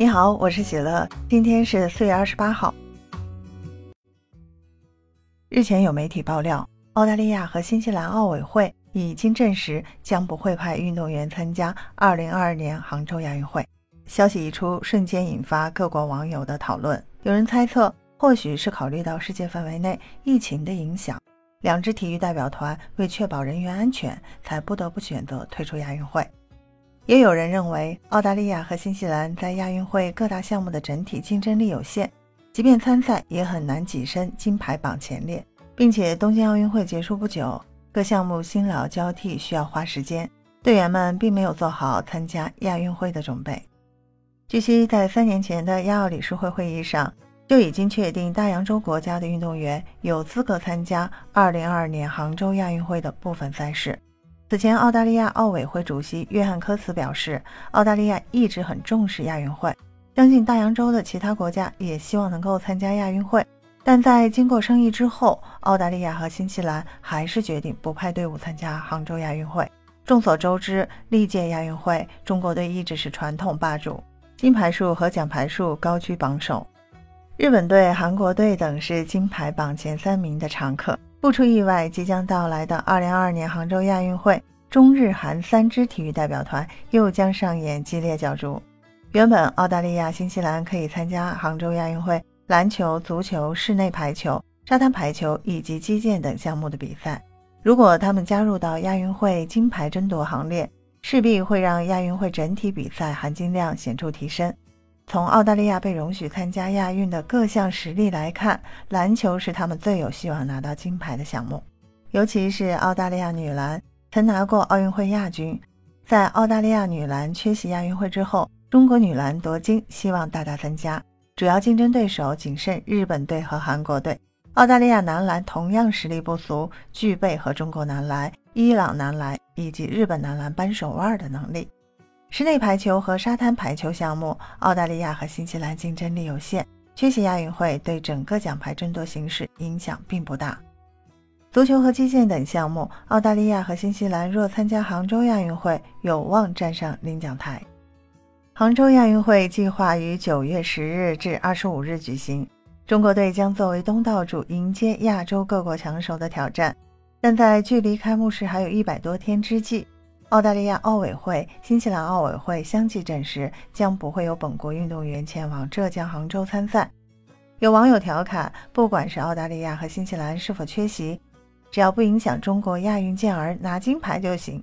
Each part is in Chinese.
你好，我是喜乐，今天是四月二十八号。日前有媒体爆料，澳大利亚和新西兰奥委会已经证实将不会派运动员参加二零二二年杭州亚运会。消息一出，瞬间引发各国网友的讨论。有人猜测，或许是考虑到世界范围内疫情的影响，两支体育代表团为确保人员安全，才不得不选择退出亚运会。也有人认为，澳大利亚和新西兰在亚运会各大项目的整体竞争力有限，即便参赛也很难跻身金牌榜前列。并且，东京奥运会结束不久，各项目新老交替，需要花时间，队员们并没有做好参加亚运会的准备。据悉，在三年前的亚奥理事会会议上，就已经确定大洋洲国家的运动员有资格参加2022年杭州亚运会的部分赛事。此前，澳大利亚奥委会主席约翰·科茨表示，澳大利亚一直很重视亚运会，相信大洋洲的其他国家也希望能够参加亚运会。但在经过商议之后，澳大利亚和新西兰还是决定不派队伍参加杭州亚运会。众所周知，历届亚运会中国队一直是传统霸主，金牌数和奖牌数高居榜首，日本队、韩国队等是金牌榜前三名的常客。不出意外，即将到来的2022年杭州亚运会，中日韩三支体育代表团又将上演激烈角逐。原本澳大利亚、新西兰可以参加杭州亚运会篮球、足球、室内排球、沙滩排球以及击剑等项目的比赛。如果他们加入到亚运会金牌争夺行列，势必会让亚运会整体比赛含金量显著提升。从澳大利亚被容许参加亚运的各项实力来看，篮球是他们最有希望拿到金牌的项目。尤其是澳大利亚女篮曾拿过奥运会亚军，在澳大利亚女篮缺席亚运会之后，中国女篮夺金希望大大增加。主要竞争对手仅剩日本队和韩国队。澳大利亚男篮同样实力不俗，具备和中国男篮、伊朗男篮以及日本男篮扳手腕的能力。室内排球和沙滩排球项目，澳大利亚和新西兰竞争力有限，缺席亚运会对整个奖牌争夺形势影响并不大。足球和击剑等项目，澳大利亚和新西兰若参加杭州亚运会，有望站上领奖台。杭州亚运会计划于九月十日至二十五日举行，中国队将作为东道主迎接亚洲各国强手的挑战。但在距离开幕式还有一百多天之际，澳大利亚奥委会、新西兰奥委会相继证实，将不会有本国运动员前往浙江杭州参赛。有网友调侃：“不管是澳大利亚和新西兰是否缺席，只要不影响中国亚运健儿拿金牌就行。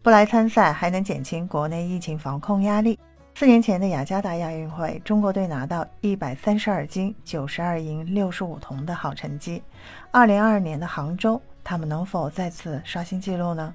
不来参赛还能减轻国内疫情防控压力。”四年前的雅加达亚运会，中国队拿到一百三十二金、九十二银、六十五铜的好成绩。二零二二年的杭州，他们能否再次刷新纪录呢？